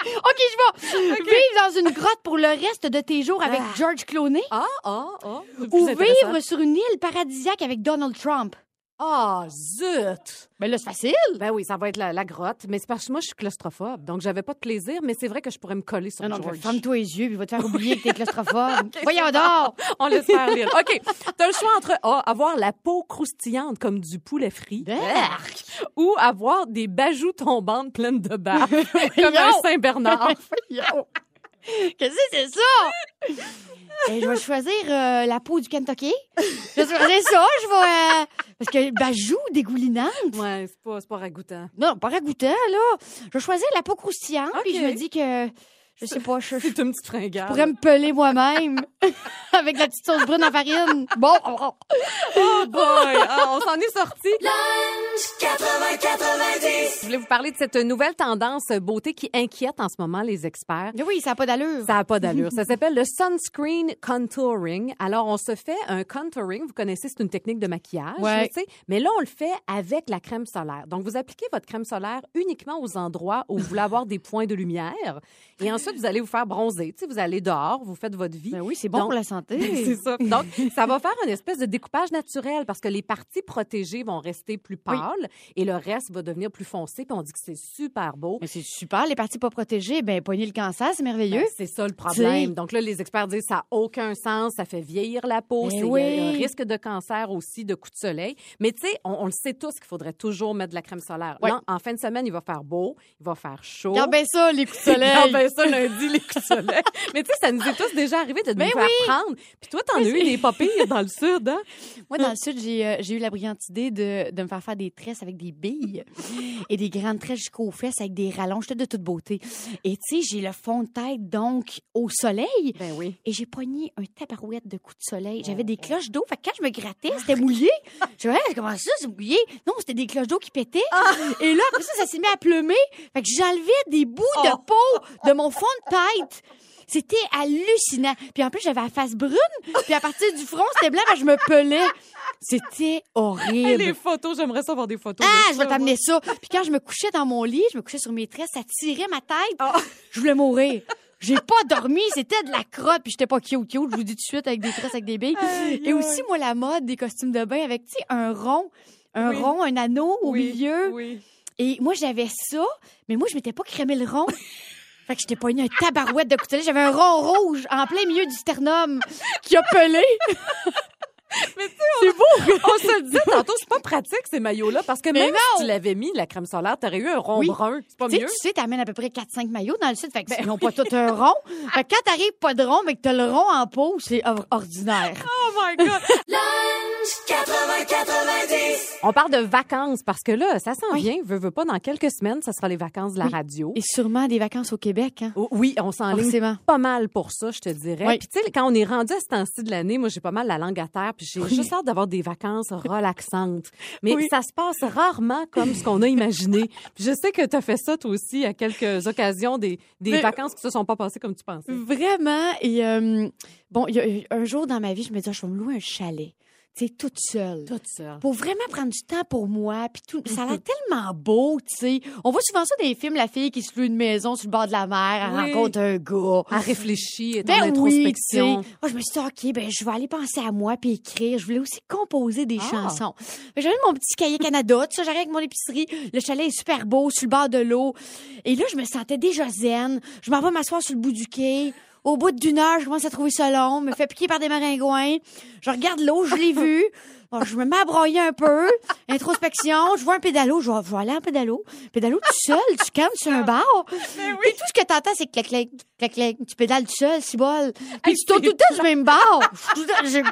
[SPEAKER 4] OK, je vais vivre dans une grotte pour le reste de tes jours avec
[SPEAKER 3] Ah.
[SPEAKER 4] George Clooney
[SPEAKER 3] Ah, ah, ah.
[SPEAKER 4] ou vivre sur une île paradisiaque avec Donald Trump.
[SPEAKER 3] Ah, zut!
[SPEAKER 4] Ben là, c'est facile.
[SPEAKER 3] Ben oui, ça va être la, la grotte, mais c'est parce que moi, je suis claustrophobe, donc j'avais pas de plaisir, mais c'est vrai que je pourrais me coller sur
[SPEAKER 4] Non, non,
[SPEAKER 3] George.
[SPEAKER 4] ferme-toi les yeux, puis va te faire oublier que t'es claustrophobe. Voyons donc!
[SPEAKER 3] On laisse faire lire. OK. T'as le choix entre A, avoir la peau croustillante comme du poulet frit,
[SPEAKER 4] Berk!
[SPEAKER 3] ou avoir des bajoux tombantes pleines de barbe, comme un! Saint-Bernard.
[SPEAKER 4] Qu'est-ce que c'est ça? Eh, je vais choisir euh, la peau du Kentucky. Je vais choisir ça. Je vais. euh, parce que bajou dégoulinante.
[SPEAKER 3] Ouais, c'est pas, c'est pas ragoûtant.
[SPEAKER 4] Non, pas ragoûtant, là. Je vais choisir la peau croustillante. Puis
[SPEAKER 3] Ok.
[SPEAKER 4] je me dis que. Je sais pas, je, je
[SPEAKER 3] C'est une petite fringale.
[SPEAKER 4] pourrais me peler moi-même avec la petite sauce brune en farine. Bon.
[SPEAKER 3] Oh boy! Ah, on s'en est sorti.
[SPEAKER 2] Lunch 80-90.
[SPEAKER 3] Je voulais vous parler de cette nouvelle tendance beauté qui inquiète en ce moment les experts.
[SPEAKER 4] Mais oui, ça n'a pas d'allure.
[SPEAKER 3] Ça n'a pas d'allure. Ça s'appelle le sunscreen contouring. Alors, on se fait un contouring. Vous connaissez, c'est une technique de maquillage,
[SPEAKER 4] Ouais.
[SPEAKER 3] tu sais. Mais là, on le fait avec la crème solaire. Donc, vous appliquez votre crème solaire uniquement aux endroits où vous voulez avoir des points de lumière. Et ensuite, vous allez vous faire bronzer. Tu sais, vous allez dehors, vous faites votre vie.
[SPEAKER 4] Ben oui, c'est bon
[SPEAKER 3] Donc-
[SPEAKER 4] pour la santé.
[SPEAKER 3] C'est ça. Donc, ça va faire une espèce de découpage naturel parce que les parties protégées vont rester plus pâles et le reste va devenir plus foncé. Puis on dit que c'est super beau.
[SPEAKER 4] Mais c'est super, les parties pas protégées, ben pogner le cancer, c'est merveilleux.
[SPEAKER 3] Ben, c'est ça le problème.
[SPEAKER 4] T'sais.
[SPEAKER 3] Donc là, les experts disent ça n'a aucun sens, ça fait vieillir la peau,
[SPEAKER 4] Ben
[SPEAKER 3] c'est a
[SPEAKER 4] oui.
[SPEAKER 3] un risque de cancer aussi, de coups de soleil. Mais tu sais, on, on le sait tous qu'il faudrait toujours mettre de la crème solaire. Là, en fin de semaine, il va faire beau, il va faire chaud.
[SPEAKER 4] Regarde bien ça, les coups de soleil.
[SPEAKER 3] Regarde bien ça lundi, les coups de soleil. Mais tu sais, ça nous est tous déjà arrivé de nous
[SPEAKER 4] Ben
[SPEAKER 3] faire
[SPEAKER 4] oui.
[SPEAKER 3] prendre. Puis toi, t'en as eu des pas pires dans le sud, hein?
[SPEAKER 4] Moi, dans le sud, j'ai euh, j'ai eu la brillante idée de, de me faire faire des tresses avec des billes et des grandes tresses jusqu'aux fesses avec des rallonges, de toute beauté. Et tu sais, j'ai le fond de tête, donc, au soleil.
[SPEAKER 3] Ben oui.
[SPEAKER 4] Et j'ai pogné un tabarouette de coups de soleil. J'avais des cloches d'eau. Fait que quand je me grattais, c'était mouillé. Je me disais, comment ça, c'est mouillé? Non, c'était des cloches d'eau qui pétaient. Et là, après ça, ça s'est mis à pleumer. Fait que j'enlevais des bouts de peau de mon fond de tête. C'était hallucinant. Puis en plus, j'avais la face brune. Puis à partir du front, c'était blanc, je me pelais. C'était horrible.
[SPEAKER 3] les photos, j'aimerais ça voir des photos.
[SPEAKER 4] Ah,
[SPEAKER 3] de
[SPEAKER 4] je vais t'amener ça. Puis quand je me couchais dans mon lit, je me couchais sur mes tresses, ça tirait ma tête.
[SPEAKER 3] Ah.
[SPEAKER 4] Je voulais mourir. J'ai pas dormi, c'était de la crotte, puis j'étais pas cute cute, je vous dis tout de suite avec des tresses avec des billes. Et aussi moi la mode des costumes de bain avec tu sais un rond, un
[SPEAKER 3] Oui.
[SPEAKER 4] rond, un anneau au
[SPEAKER 3] Oui,
[SPEAKER 4] milieu.
[SPEAKER 3] Oui.
[SPEAKER 4] Et moi j'avais ça, mais moi je m'étais pas crémé le rond. Fait que j'étais pogné un tabarouette de coutelet. J'avais un rond rouge en plein milieu du sternum qui a pelé.
[SPEAKER 3] C'est beau! On se disait tantôt, c'est pas pratique ces maillots-là parce que
[SPEAKER 4] Mais
[SPEAKER 3] même
[SPEAKER 4] non!
[SPEAKER 3] si tu l'avais mis, la crème solaire, t'aurais eu un rond
[SPEAKER 4] Oui.
[SPEAKER 3] brun. C'est pas
[SPEAKER 4] Tu sais,
[SPEAKER 3] mieux?
[SPEAKER 4] tu sais, t'amènes à peu près 4-5 maillots dans le sud. Fait que ils n'ont pas tout un rond. Fait que quand t'arrives pas de rond, mais que t'as le rond en peau, c'est or- ordinaire.
[SPEAKER 3] Oh my God!
[SPEAKER 2] Lunch 80-90.
[SPEAKER 3] On parle de vacances parce que là, ça s'en
[SPEAKER 4] Oui.
[SPEAKER 3] vient. Veux, veux pas, dans quelques semaines, ça sera les vacances de la
[SPEAKER 4] Oui.
[SPEAKER 3] radio.
[SPEAKER 4] Et sûrement des vacances au Québec, hein?
[SPEAKER 3] Oh, Oui, on s'enligne
[SPEAKER 4] Forcément.
[SPEAKER 3] pas mal pour ça, je te dirais.
[SPEAKER 4] Oui.
[SPEAKER 3] Puis tu sais, quand on est rendu à ce temps-ci de l'année, moi j'ai pas mal la langue à terre, puis j'ai juste hâte d'avoir des vacances relaxantes. Mais ça se passe rarement comme ce qu'on a imaginé. Puis je sais que tu as fait ça toi aussi à quelques occasions, des, des
[SPEAKER 4] Mais-
[SPEAKER 3] vacances qui se sont pas passées comme tu pensais.
[SPEAKER 4] Vraiment. Et euh, bon, y a un jour dans ma vie, je me disais, je vais me louer un chalet. Tu sais, toute seule.
[SPEAKER 3] Toute seule.
[SPEAKER 4] Pour vraiment prendre du temps pour moi. Puis tout, ça a l'air tellement beau, tu sais. On voit souvent ça dans les films, la fille qui se loue une maison sur le bord de la mer, elle
[SPEAKER 3] Oui.
[SPEAKER 4] rencontre un gars.
[SPEAKER 3] À réfléchir, est en
[SPEAKER 4] Ben oui. Moi, je me suis dit, OK, ben, je vais aller penser à moi puis écrire. Je voulais aussi composer des
[SPEAKER 3] Ah.
[SPEAKER 4] chansons. Que J'avais mon petit cahier Canada, tout ça, j'arrive avec mon épicerie. Le chalet est super beau, sur le bord de l'eau. Et là, je me sentais déjà zen. Je m'en vais m'asseoir sur le bout du quai. Au bout d'une heure, je commence à trouver ça long, me fait piquer par des maringouins. Je regarde l'eau, je l'ai vu. Bon, je me mets à broyer un peu. Introspection, je vois un pédalo, je vais, je vais aller en pédalo. Pédalo tout seul, tu calmes sur un bar. Puis tout ce que t'entends, c'est clac, clac, clac, clac. Tu pédales tout seul, si bol. Puis tu tournes tout le temps du même bar.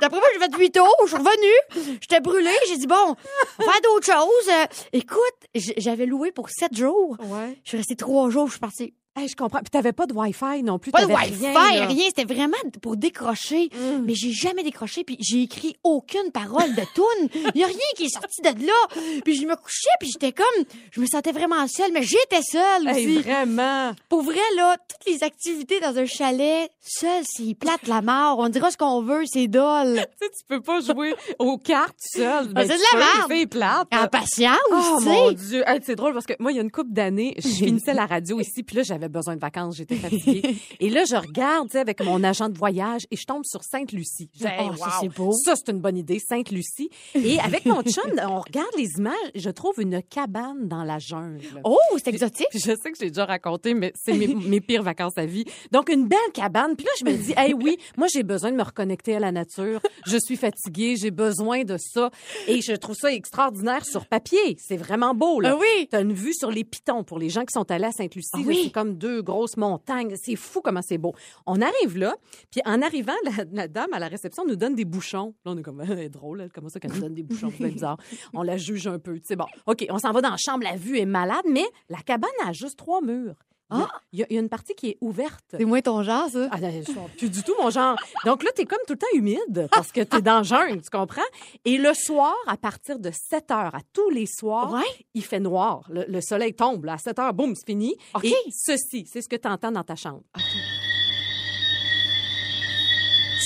[SPEAKER 4] D'après moi, j'ai fait huit tours, je suis revenue. J'étais brûlée, j'ai dit, bon, on va faire d'autres choses. Euh, écoute, j'avais loué pour sept jours.
[SPEAKER 3] Ouais.
[SPEAKER 4] Je suis restée trois jours, je suis partie.
[SPEAKER 3] Hey, je comprends. Puis t'avais pas de Wi-Fi non plus.
[SPEAKER 4] Pas de Wi-Fi,
[SPEAKER 3] rien.
[SPEAKER 4] C'était vraiment pour décrocher.
[SPEAKER 3] Mm.
[SPEAKER 4] Mais j'ai jamais décroché, puis j'ai écrit aucune parole de tune. Il y a rien qui est sorti de là. Puis je me couchais, puis j'étais comme... Je me sentais vraiment seule, mais j'étais seule
[SPEAKER 3] Hey,
[SPEAKER 4] aussi.
[SPEAKER 3] vraiment.
[SPEAKER 4] Pour vrai, là, toutes les activités dans un chalet, seul, c'est plate la mort. On dira ce qu'on veut, c'est dole.
[SPEAKER 3] Tu sais, tu peux pas jouer aux cartes seul.
[SPEAKER 4] Ah, c'est de la merde.
[SPEAKER 3] C'est plate.
[SPEAKER 4] En patience,
[SPEAKER 3] Oh mon. Dieu, Hey, c'est drôle parce que moi il y a une couple d'années, je finissais la radio ici puis là j'avais j'avais besoin de vacances, j'étais fatiguée. et là, je regarde, avec mon agent de voyage et je tombe sur Sainte-Lucie. Je dis,
[SPEAKER 4] Oh, ça, c'est beau.
[SPEAKER 3] Ça, c'est une bonne idée, Sainte-Lucie. Et avec mon chum, on regarde les images je trouve une cabane dans la jungle.
[SPEAKER 4] Oh, c'est exotique.
[SPEAKER 3] Puis je sais que j'ai déjà raconté, mais c'est mes, mes pires vacances à vie. Donc, une belle cabane. Puis là, je me dis, hey, oui, moi, j'ai besoin de me reconnecter à la nature. Je suis fatiguée, j'ai besoin de ça. Et je trouve ça extraordinaire sur papier. C'est vraiment beau, là.
[SPEAKER 4] Ah oui.
[SPEAKER 3] T'as une vue sur les pitons pour les gens qui sont allés à Sainte-Lucie.
[SPEAKER 4] Ah oui.
[SPEAKER 3] C'est comme deux grosses montagnes. C'est fou comment c'est beau. On arrive là, puis en arrivant, la, dame à la réception nous donne des bouchons. Là, on est comme, elle est drôle, elle, comment ça qu'elle nous donne des bouchons? C'est bizarre. On la juge un peu. Tu sais, bon, OK, on s'en va dans la chambre, la vue est malade, mais la cabane a juste trois murs. Il y a- il y, a, il y a une partie qui est ouverte.
[SPEAKER 4] C'est moins ton genre, ça.
[SPEAKER 3] Ah, non, je suis plus du tout mon genre. Donc là, t'es comme tout le temps humide parce que t'es dans le jungle, tu comprends? Et le soir, à partir de 7 heures, à tous les soirs,
[SPEAKER 4] Ouais.
[SPEAKER 3] il fait noir. Le, le soleil tombe. là. à 7 heures, boum, c'est fini. Et ceci, c'est ce que tu entends dans ta chambre.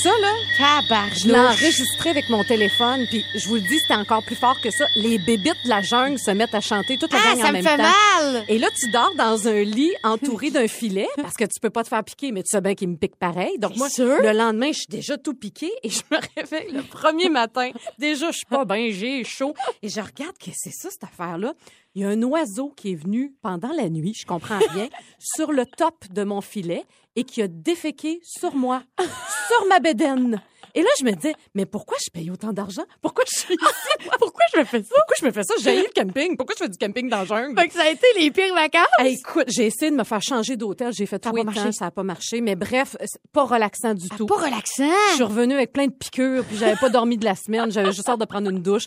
[SPEAKER 3] Ça, là,
[SPEAKER 4] Tabarnouche.
[SPEAKER 3] je l'ai enregistré avec mon téléphone, puis je vous le dis, c'était encore plus fort que ça. Les bébites de la jungle se mettent à chanter toute la
[SPEAKER 4] Ah,
[SPEAKER 3] gang en
[SPEAKER 4] ça me
[SPEAKER 3] même
[SPEAKER 4] fait
[SPEAKER 3] temps.
[SPEAKER 4] mal.
[SPEAKER 3] Et là, tu dors dans un lit entouré d'un filet parce que tu peux pas te faire piquer, mais tu sais bien qu'il me pique pareil. Donc, moi,
[SPEAKER 4] sûr?
[SPEAKER 3] le lendemain, je suis déjà tout piqué et je me réveille le premier matin. Déjà, je suis pas bien, j'ai chaud. Et je regarde que c'est ça, cette affaire-là. Il y a un oiseau qui est venu pendant la nuit, je comprends rien, sur le top de mon filet et qui a déféqué sur moi, sur ma bédaine. Et là, je me dis, mais pourquoi je paye autant d'argent? Pourquoi je suis ici? Pourquoi je me fais ça? Pourquoi je me fais ça? J'ai eu le camping. Pourquoi je fais du camping dans la jungle?
[SPEAKER 4] Fait que ça a été les pires vacances.
[SPEAKER 3] Hey, écoute, j'ai essayé de me faire changer d'hôtel. J'ai fait
[SPEAKER 4] Ça a
[SPEAKER 3] tout le
[SPEAKER 4] marché.
[SPEAKER 3] ça n'a pas marché. Mais bref, pas relaxant du tout.
[SPEAKER 4] Pas relaxant?
[SPEAKER 3] Je suis revenue avec plein de piqûres, puis j'avais pas dormi de la semaine. J'avais juste hâte de prendre une douche.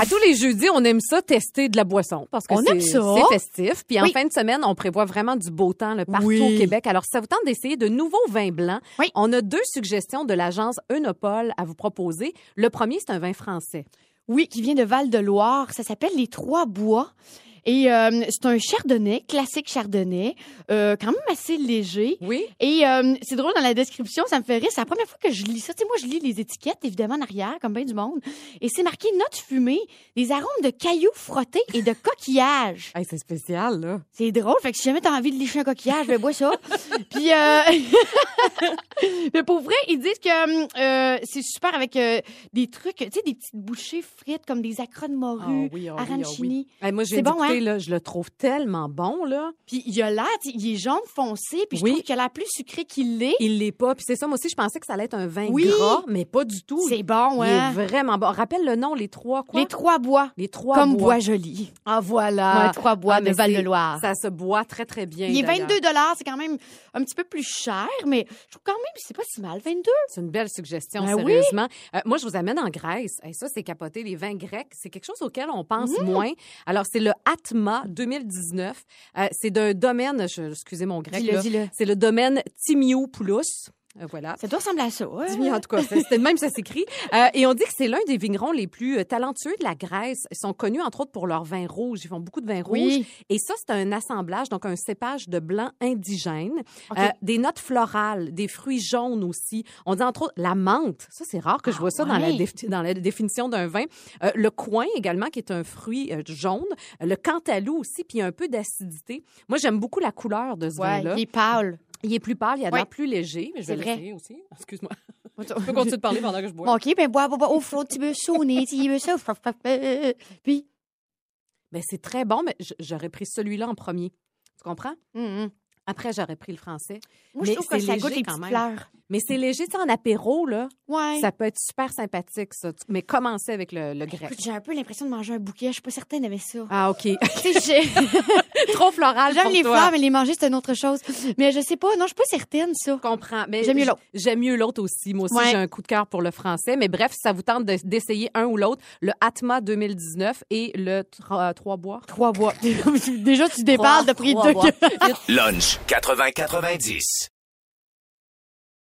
[SPEAKER 3] À tous les jeudis, on aime ça, tester de la boisson. Parce que c'est- festif. Puis en
[SPEAKER 4] Oui.
[SPEAKER 3] fin de semaine, on prévoit vraiment du beau temps partout
[SPEAKER 4] Oui.
[SPEAKER 3] au Québec. Alors, si ça vous tente d'essayer de nouveaux vins blancs,
[SPEAKER 4] Oui.
[SPEAKER 3] on a deux suggestions de l'agence Eunopol à vous proposer. Le premier, c'est un vin français.
[SPEAKER 4] Oui, qui vient de Val-de-Loire. Ça s'appelle les Trois Bois. Et euh, c'est un chardonnay, classique chardonnay, euh, quand même assez léger.
[SPEAKER 3] Oui.
[SPEAKER 4] Et euh, c'est drôle dans la description, ça me fait rire. C'est la première fois que je lis ça. Tu sais, moi, je lis les étiquettes, évidemment, en arrière, comme bien du monde. Et c'est marqué notes fumées, des arômes de cailloux frottés et de coquillages.
[SPEAKER 3] Hey, c'est spécial, là.
[SPEAKER 4] C'est drôle. Fait que si jamais t'as envie de lécher un coquillage, ben bois ça. Puis, euh... mais pour vrai, ils disent que euh, c'est super avec euh, des trucs, tu sais, des petites bouchées frites comme des acras de morue,
[SPEAKER 3] Ah oui, oui, oui.
[SPEAKER 4] arancini.
[SPEAKER 3] Hey, moi, j'ai
[SPEAKER 4] C'est bon,
[SPEAKER 3] goûté, là, je le trouve tellement bon, là.
[SPEAKER 4] Puis il a l'air, il est jaune foncé, puis je
[SPEAKER 3] Oui.
[SPEAKER 4] trouve qu'il a l'air plus sucré qu'il l'est.
[SPEAKER 3] Il l'est pas. Puis c'est ça, moi aussi, je pensais que ça allait être un vin
[SPEAKER 4] Oui.
[SPEAKER 3] gras, mais pas du tout.
[SPEAKER 4] C'est bon,
[SPEAKER 3] Il
[SPEAKER 4] hein?
[SPEAKER 3] est vraiment bon. Rappelle le nom, les trois quoi?
[SPEAKER 4] Les trois bois,
[SPEAKER 3] Les trois
[SPEAKER 4] comme
[SPEAKER 3] bois.
[SPEAKER 4] bois joli.
[SPEAKER 3] Ah, voilà.
[SPEAKER 4] Ouais, trois bois
[SPEAKER 3] Ah,
[SPEAKER 4] de Val-de-Loire.
[SPEAKER 3] Ça se boit très, très bien.
[SPEAKER 4] Il est
[SPEAKER 3] d'ailleurs.
[SPEAKER 4] 22 c'est quand même un petit peu plus cher, mais je trouve quand même que c'est pas si mal, 22.
[SPEAKER 3] C'est une belle suggestion,
[SPEAKER 4] Ben oui.
[SPEAKER 3] sérieusement. Euh, moi, je vous amène en Grèce. Et ça, c'est capoté. Les vins grecs, c'est quelque chose auquel on pense
[SPEAKER 4] Mmh.
[SPEAKER 3] moins. Alors, c'est le Atma 2019. Euh, c'est d'un domaine, je, excusez mon grec, c'est le domaine Timiopoulos. Euh, voilà.
[SPEAKER 4] Ça doit ressembler à ça. ouais.
[SPEAKER 3] Dimi, en tout cas, c'était même ça s'écrit. Euh, et on dit que c'est l'un des vignerons les plus euh, talentueux de la Grèce. Ils sont connus entre autres pour leur vin rouge. Ils font beaucoup de vin rouge. Et ça, c'est un assemblage, donc un cépage de blanc indigène. Euh, des notes florales, des fruits jaunes aussi. On dit entre autres la menthe. Ça, c'est rare que je
[SPEAKER 4] Ah
[SPEAKER 3] vois ça dans, la dans définition d'un vin. Euh, le coin également, qui est un fruit jaune. Le cantalou aussi, puis un peu d'acidité. Moi, j'aime beaucoup la couleur de ce
[SPEAKER 4] Ouais,
[SPEAKER 3] vin-là.
[SPEAKER 4] il est pâle.
[SPEAKER 3] Il est plus pâle, il a l'air plus léger, mais je vais
[SPEAKER 4] vrai.
[SPEAKER 3] l'essayer aussi. Excuse-moi. Je peux continuer de parler pendant que je bois.
[SPEAKER 4] OK, ben bois, bois, bois, au fond, tu veux sonner, tu veux ça. Puis,
[SPEAKER 3] Ben, c'est très bon, mais j- j'aurais pris celui-là en premier. Tu comprends?
[SPEAKER 4] hum, hum.
[SPEAKER 3] Après, j'aurais pris le français.
[SPEAKER 4] moi, je
[SPEAKER 3] Mais
[SPEAKER 4] trouve que
[SPEAKER 3] c'est
[SPEAKER 4] ça goûte
[SPEAKER 3] léger
[SPEAKER 4] les
[SPEAKER 3] quand
[SPEAKER 4] petites
[SPEAKER 3] même.
[SPEAKER 4] fleurs.
[SPEAKER 3] Mais c'est léger, tu sais, en apéro, là.
[SPEAKER 4] Ouais.
[SPEAKER 3] Ça peut être super sympathique, ça. Mais commencez avec le, le grec.
[SPEAKER 4] Écoute, j'ai un peu l'impression de manger un bouquet. Je suis pas certaine d'aimer ça.
[SPEAKER 3] Ah, OK. Trop floral
[SPEAKER 4] J'aime
[SPEAKER 3] pour
[SPEAKER 4] les
[SPEAKER 3] toi.
[SPEAKER 4] fleurs, mais les manger, c'est une autre chose. Mais je sais pas. Non, je suis pas certaine, ça.
[SPEAKER 3] Je comprends. Mais
[SPEAKER 4] J'aime mieux l'autre.
[SPEAKER 3] J'aime mieux l'autre aussi. Moi aussi,
[SPEAKER 4] Ouais.
[SPEAKER 3] j'ai un coup de cœur pour le français. Mais bref, si ça vous tente de- d'essayer un ou l'autre, le Atma 2019 et le Trois Trois Bois.
[SPEAKER 4] Trois bois. Déjà, tu déparles de prix
[SPEAKER 3] Trois
[SPEAKER 4] de
[SPEAKER 3] bois.
[SPEAKER 1] Lunch 80-90.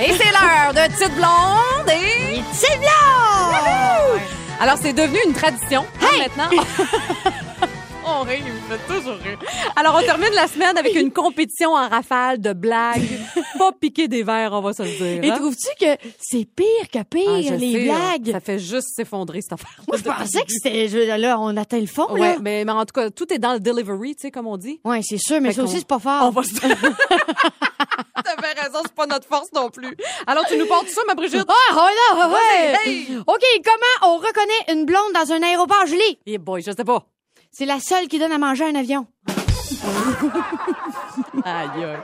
[SPEAKER 3] Et c'est l'heure de Petite Blonde et...
[SPEAKER 4] C'est bien!
[SPEAKER 3] Alors, c'est devenu une tradition hein, maintenant. on rit, il me fait toujours rire. Alors, on termine la semaine avec une compétition en rafale de blagues. Pas piquer des verres, on va se le dire.
[SPEAKER 4] Et
[SPEAKER 3] hein?
[SPEAKER 4] trouves-tu que c'est pire que pire,
[SPEAKER 3] Ah,
[SPEAKER 4] les
[SPEAKER 3] sais,
[SPEAKER 4] blagues?
[SPEAKER 3] Ça fait juste s'effondrer, cette affaire.
[SPEAKER 4] Moi, je pensais que c'était... Là, on atteint le fond,
[SPEAKER 3] Ouais,
[SPEAKER 4] là.
[SPEAKER 3] mais, mais en tout cas, tout est dans le delivery, tu sais, comme on dit.
[SPEAKER 4] Ouais, c'est sûr, mais
[SPEAKER 3] Fait
[SPEAKER 4] ça aussi, c'est pas fort.
[SPEAKER 3] On va se... T'avais raison, c'est pas notre force non plus. Alors, tu nous portes ça, ma Brigitte?
[SPEAKER 4] Ah, ouais, là, ouais.
[SPEAKER 3] Hey!
[SPEAKER 4] OK, comment on reconnaît une blonde dans un aéroport gelé?
[SPEAKER 3] Eh boy, je sais pas.
[SPEAKER 4] C'est la seule qui donne à manger à un avion.
[SPEAKER 3] Aïe.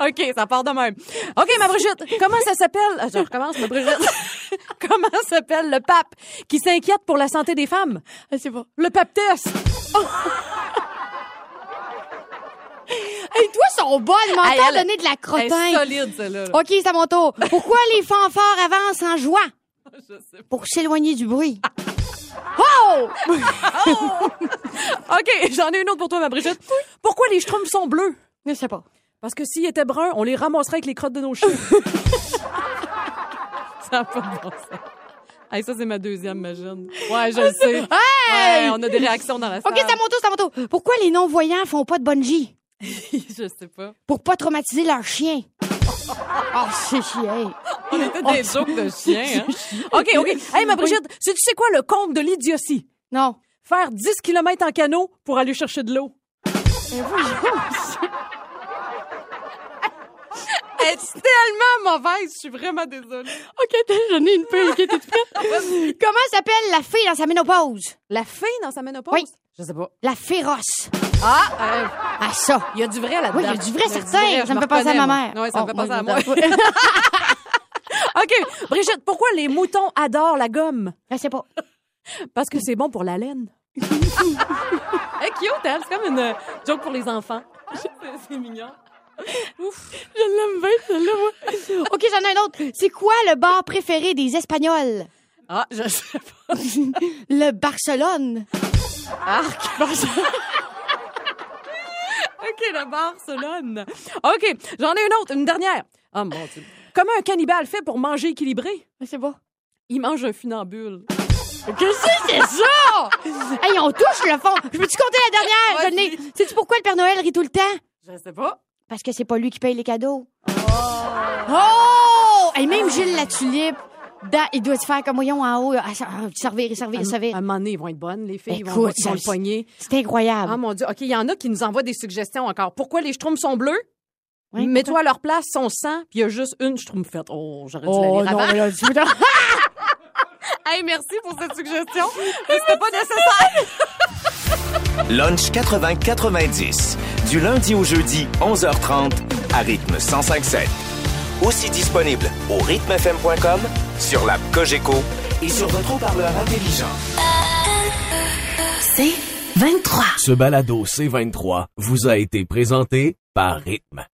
[SPEAKER 3] OK, ça part de même. OK, ma Brigitte, comment ça s'appelle? Ah, Je recommence, ma Brigitte. comment s'appelle le pape qui s'inquiète pour la santé des femmes?
[SPEAKER 4] Je sais pas.
[SPEAKER 3] Le pape test.
[SPEAKER 4] Hey, toi, sont bonnes.
[SPEAKER 3] Hey,
[SPEAKER 4] M'entends
[SPEAKER 3] elle-
[SPEAKER 4] donner de la crottin.
[SPEAKER 3] solide, celle-là. là.
[SPEAKER 4] OK, c'est à mon tour. Pourquoi les fanfares avancent en joie?
[SPEAKER 3] Je sais
[SPEAKER 4] Pour s'éloigner du bruit. Oh!
[SPEAKER 3] OK, j'en ai une autre pour toi, ma Brigitte. Pourquoi les schtroumpfs sont bleus?
[SPEAKER 4] Je sais pas.
[SPEAKER 3] Parce que s'ils étaient bruns, on les ramasserait avec les crottes de nos chiens. ça n'a pas de bon sens. Hey, ça, c'est ma deuxième, ma jeune. Ouais, je le sais.
[SPEAKER 4] Hey!
[SPEAKER 3] Ouais, on a des réactions dans la salle.
[SPEAKER 4] OK, c'est à mon tour, c'est à mon tour. Pourquoi les non-voyants font pas de bungee?
[SPEAKER 3] je sais pas.
[SPEAKER 4] Pour pas traumatiser leur chien. Oh, c'est chiant.
[SPEAKER 3] On était des jokes de chiens, hein? OK, OK. Hey, ma Brigitte, sais tu sais quoi le compte de l'idiotie?
[SPEAKER 4] Non.
[SPEAKER 3] Faire 10 km en canot pour aller chercher de l'eau.
[SPEAKER 4] Mais voyons.
[SPEAKER 3] Elle est tellement mauvaise, je suis vraiment désolée.
[SPEAKER 4] OK, j'en ai une peu. T'es prête? Comment s'appelle la fille dans sa ménopause?
[SPEAKER 3] La fille dans sa ménopause?
[SPEAKER 4] Oui.
[SPEAKER 3] Je sais pas.
[SPEAKER 4] La féroce.
[SPEAKER 3] Ah, euh,
[SPEAKER 4] Ah, ça.
[SPEAKER 3] il y a du vrai là-dedans.
[SPEAKER 4] Oui, il y a du vrai, certain. Ça me
[SPEAKER 3] me
[SPEAKER 4] fait penser à ma mère.
[SPEAKER 3] Oui, ça me
[SPEAKER 4] Oh,
[SPEAKER 3] fait penser à
[SPEAKER 4] moi,
[SPEAKER 3] OK, Brigitte, pourquoi les moutons adorent la gomme?
[SPEAKER 4] Je sais pas.
[SPEAKER 3] Parce que c'est bon pour la laine. hey, cute, hein? C'est comme une euh, joke pour les enfants. C'est- mignon. Ouf.
[SPEAKER 4] Je l'aime bien, celle-là, moi. OK, j'en ai un autre. C'est quoi le bar préféré des Espagnols?
[SPEAKER 3] Ah, je sais pas.
[SPEAKER 4] Le Barcelone.
[SPEAKER 3] Arc. OK, le Barcelone. OK, j'en ai une autre, une dernière. Oh mon Dieu. Comment un cannibale fait pour manger équilibré?
[SPEAKER 4] Je sais pas.
[SPEAKER 3] Il mange un funambule.
[SPEAKER 4] Qu'est-ce que c'est ça? hey, on touche le fond. Je peux-tu compter la dernière? L'ai. Sais-tu pourquoi le Père Noël rit tout le temps?
[SPEAKER 3] Je sais pas.
[SPEAKER 4] Parce que c'est pas lui qui paye les cadeaux. Oh! Et même Gilles la tulipe, dans- il doit se faire comme voyons en haut, à, à servir, servir,
[SPEAKER 3] À
[SPEAKER 4] servir.
[SPEAKER 3] un moment donné, ils vont être bonnes, les filles. Ils vont,
[SPEAKER 4] Écoute,
[SPEAKER 3] ils vont le
[SPEAKER 4] ça-
[SPEAKER 3] poigner.
[SPEAKER 4] C'est incroyable.
[SPEAKER 3] Ah mon Dieu. OK, il y en a qui nous envoient des suggestions encore. Pourquoi les schtroumpfs sont bleus?
[SPEAKER 4] Oui,
[SPEAKER 3] Mets-toi à leur place, son sang, puis il y a juste une schtroumpfette. Oh, j'aurais dû la
[SPEAKER 4] Oh
[SPEAKER 3] lire
[SPEAKER 4] non,
[SPEAKER 3] avant.
[SPEAKER 4] là, veux-
[SPEAKER 3] Hey, merci pour cette suggestion. Mais C'était pas nécessaire.
[SPEAKER 1] Lunch 80-90. Du lundi au jeudi, 11h30, à rythme 105.7. Aussi disponible au rythmefm.com, sur l'app Cogeco et sur votre haut-parleur intelligent.
[SPEAKER 2] C'est 23.
[SPEAKER 5] Ce balado C23 vous a été présenté par Rythme.